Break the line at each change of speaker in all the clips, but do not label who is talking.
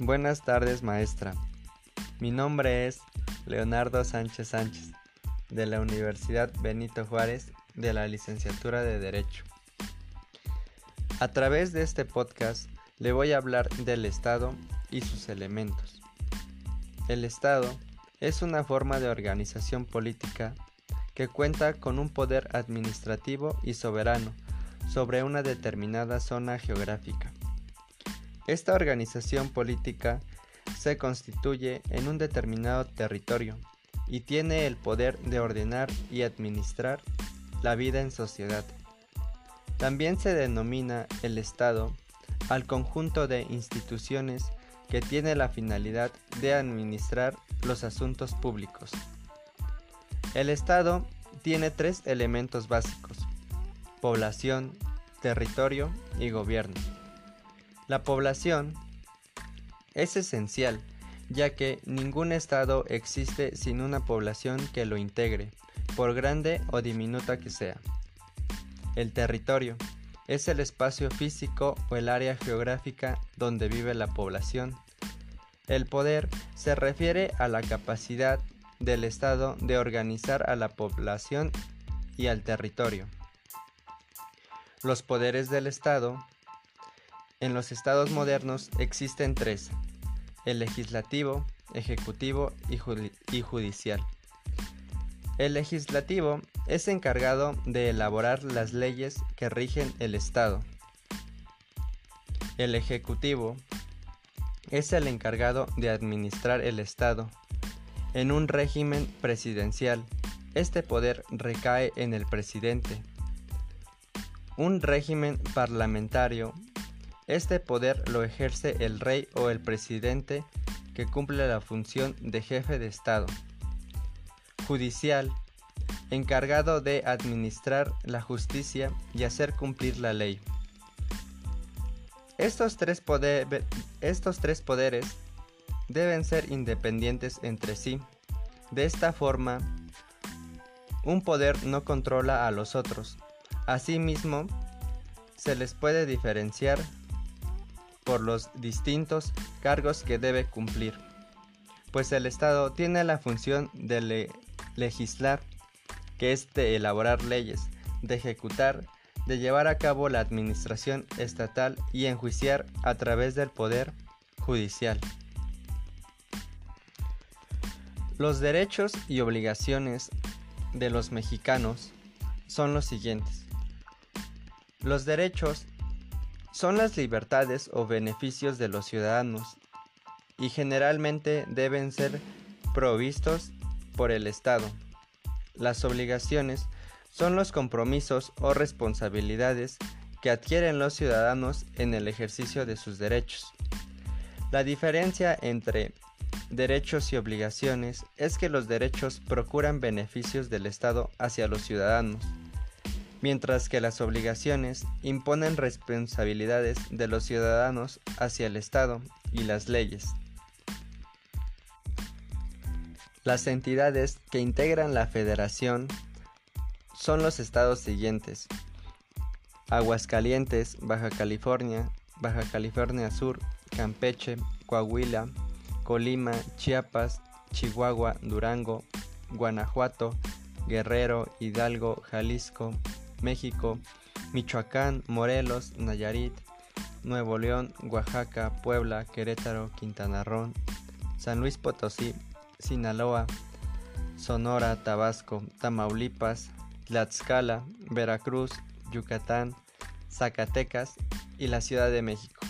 Buenas tardes, maestra. Mi nombre es Leonardo Sánchez Sánchez, de la Universidad Benito Juárez, de la licenciatura de Derecho. A través de este podcast le voy a hablar del Estado y sus elementos. El Estado es una forma de organización política que cuenta con un poder administrativo y soberano sobre una determinada zona geográfica. Esta organización política se constituye en un determinado territorio y tiene el poder de ordenar y administrar la vida en sociedad. También se denomina el Estado al conjunto de instituciones que tiene la finalidad de administrar los asuntos públicos. El Estado tiene tres elementos básicos, población, territorio y gobierno. La población es esencial, ya que ningún Estado existe sin una población que lo integre, por grande o diminuta que sea. El territorio es el espacio físico o el área geográfica donde vive la población. El poder se refiere a la capacidad del Estado de organizar a la población y al territorio. Los poderes del Estado. En los estados modernos existen tres, el legislativo, ejecutivo y, judicial. El legislativo es encargado de elaborar las leyes que rigen el Estado. El Ejecutivo es el encargado de administrar el Estado. En un régimen presidencial, este poder recae en el presidente. Un régimen parlamentario, este poder lo ejerce el rey o el presidente que cumple la función de jefe de Estado. Judicial encargado de administrar la justicia y hacer cumplir la ley. Estos tres, poderes deben ser independientes entre sí. De esta forma, un poder no controla a los otros. Asimismo, se les puede diferenciar por los distintos cargos que debe cumplir, pues el Estado tiene la función de legislar que es de elaborar leyes, de ejecutar, de llevar a cabo la administración estatal y enjuiciar a través del poder judicial. Los derechos y obligaciones de los mexicanos son los siguientes. Los derechos son las libertades o beneficios de los ciudadanos y generalmente deben ser provistos por el Estado. Las obligaciones son los compromisos o responsabilidades que adquieren los ciudadanos en el ejercicio de sus derechos. La diferencia entre derechos y obligaciones es que los derechos procuran beneficios del Estado hacia los ciudadanos, mientras que las obligaciones imponen responsabilidades de los ciudadanos hacia el Estado y las leyes. Las entidades que integran la federación son los estados siguientes. Aguascalientes, Baja California, Baja California Sur, Campeche, Coahuila, Colima, Chiapas, Chihuahua, Durango, Guanajuato, Guerrero, Hidalgo, Jalisco, México, Michoacán, Morelos, Nayarit, Nuevo León, Oaxaca, Puebla, Querétaro, Quintana Roo, San Luis Potosí, Sinaloa, Sonora, Tabasco, Tamaulipas, Tlaxcala, Veracruz, Yucatán, Zacatecas y la Ciudad de México.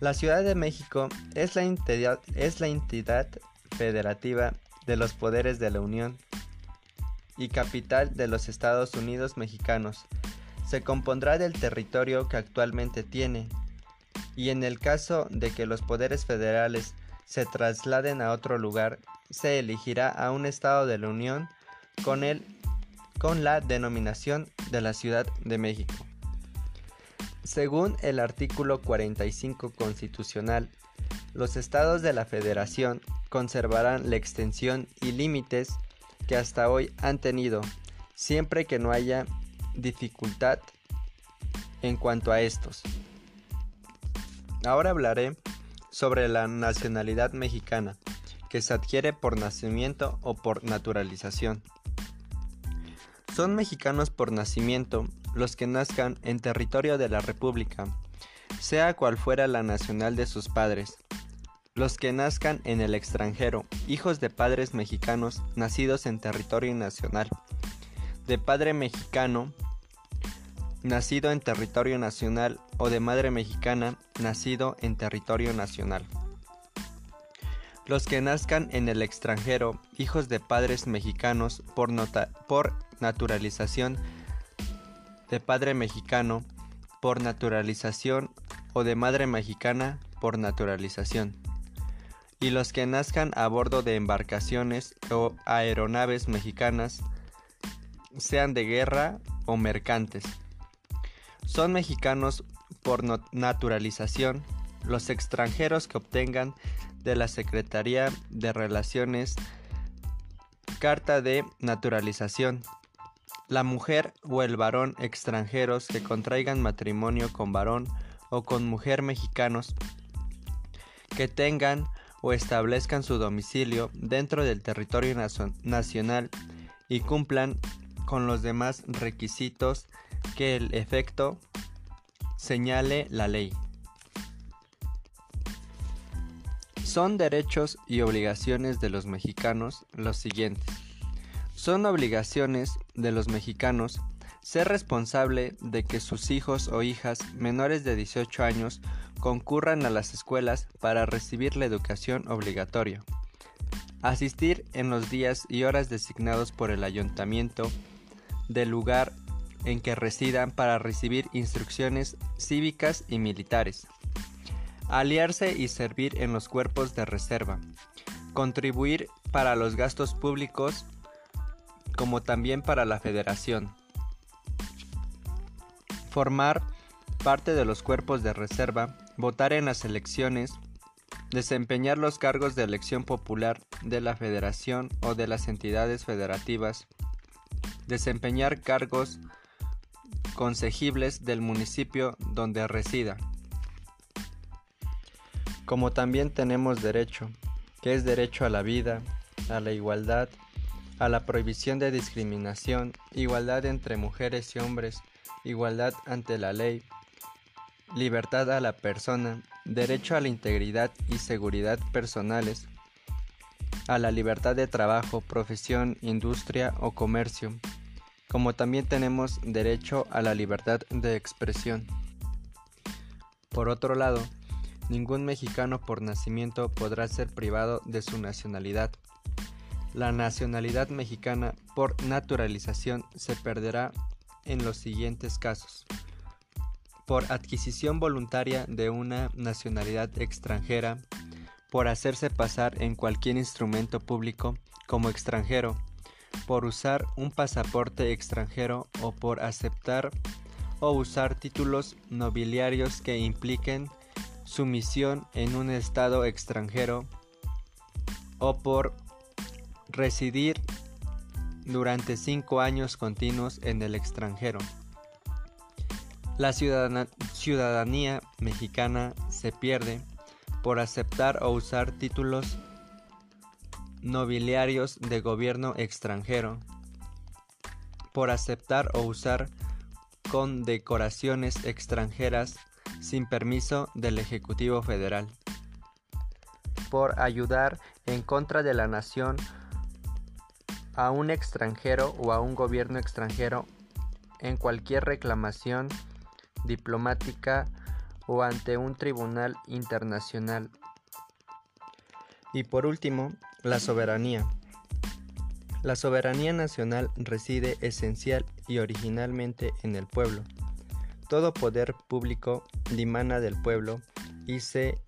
La Ciudad de México es la, entidad, es la entidad federativa de los poderes de la Unión y capital de los Estados Unidos mexicanos. Se compondrá del territorio que actualmente tiene y en el caso de que los poderes federales se trasladen a otro lugar, se elegirá a un Estado de la Unión con, con la denominación de la Ciudad de México. Según el artículo 45 constitucional, los estados de la Federación conservarán la extensión y límites que hasta hoy han tenido, siempre que no haya dificultad en cuanto a estos. Ahora hablaré sobre la nacionalidad mexicana, que se adquiere por nacimiento o por naturalización. Son mexicanos por nacimiento los que nazcan en territorio de la República, sea cual fuera la nacional de sus padres. Los que nazcan en el extranjero, hijos de padres mexicanos nacidos en territorio nacional, de padre mexicano nacido en territorio nacional o de madre mexicana nacido en territorio nacional. Los que nazcan en el extranjero, hijos de padres mexicanos por, por naturalización, de padre mexicano por naturalización o de madre mexicana por naturalización. Y los que nazcan a bordo de embarcaciones o aeronaves mexicanas, sean de guerra o mercantes. Son mexicanos por naturalización los extranjeros que obtengan de la Secretaría de Relaciones carta de naturalización. La mujer o el varón extranjeros que contraigan matrimonio con varón o con mujer mexicanos que tengan o establezcan su domicilio dentro del territorio nacional y cumplan con los demás requisitos que el efecto señale la ley. Son derechos y obligaciones de los mexicanos los siguientes. Son obligaciones de los mexicanos ser responsable de que sus hijos o hijas menores de 18 años concurran a las escuelas para recibir la educación obligatoria. Asistir en los días y horas designados por el ayuntamiento del lugar en que residan para recibir instrucciones cívicas y militares. Aliarse y servir en los cuerpos de reserva. Contribuir para los gastos públicos como también para la federación. Formar parte de los cuerpos de reserva, votar en las elecciones, desempeñar los cargos de elección popular de la federación o de las entidades federativas, desempeñar cargos consejibles del municipio donde resida. Como también tenemos derecho, que es derecho a la vida, a la igualdad, a la prohibición de discriminación, igualdad entre mujeres y hombres, igualdad ante la ley, libertad a la persona, derecho a la integridad y seguridad personales, a la libertad de trabajo, profesión, industria o comercio, como también tenemos derecho a la libertad de expresión. Por otro lado, ningún mexicano por nacimiento podrá ser privado de su nacionalidad. La nacionalidad mexicana por naturalización se perderá en los siguientes casos. Por adquisición voluntaria de una nacionalidad extranjera, por hacerse pasar en cualquier instrumento público como extranjero, por usar un pasaporte extranjero o por aceptar o usar títulos nobiliarios que impliquen sumisión en un estado extranjero o por residir durante cinco años continuos en el extranjero. La ciudadanía mexicana se pierde por aceptar o usar títulos nobiliarios de gobierno extranjero por aceptar o usar condecoraciones extranjeras sin permiso del Ejecutivo Federal, por ayudar en contra de la nación a un extranjero o a un gobierno extranjero en cualquier reclamación diplomática o ante un tribunal internacional. Y por último, la soberanía. La soberanía nacional reside esencial y originalmente en el pueblo. Todo poder público dimana del pueblo y se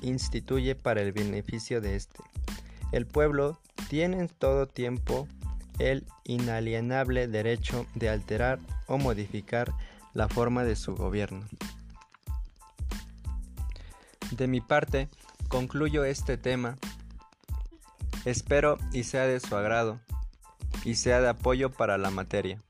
instituye para el beneficio de éste. El pueblo tiene en todo tiempo el inalienable derecho de alterar o modificar la forma de su gobierno. De mi parte, concluyo este tema Espero y sea de su agrado y sea de apoyo para la materia.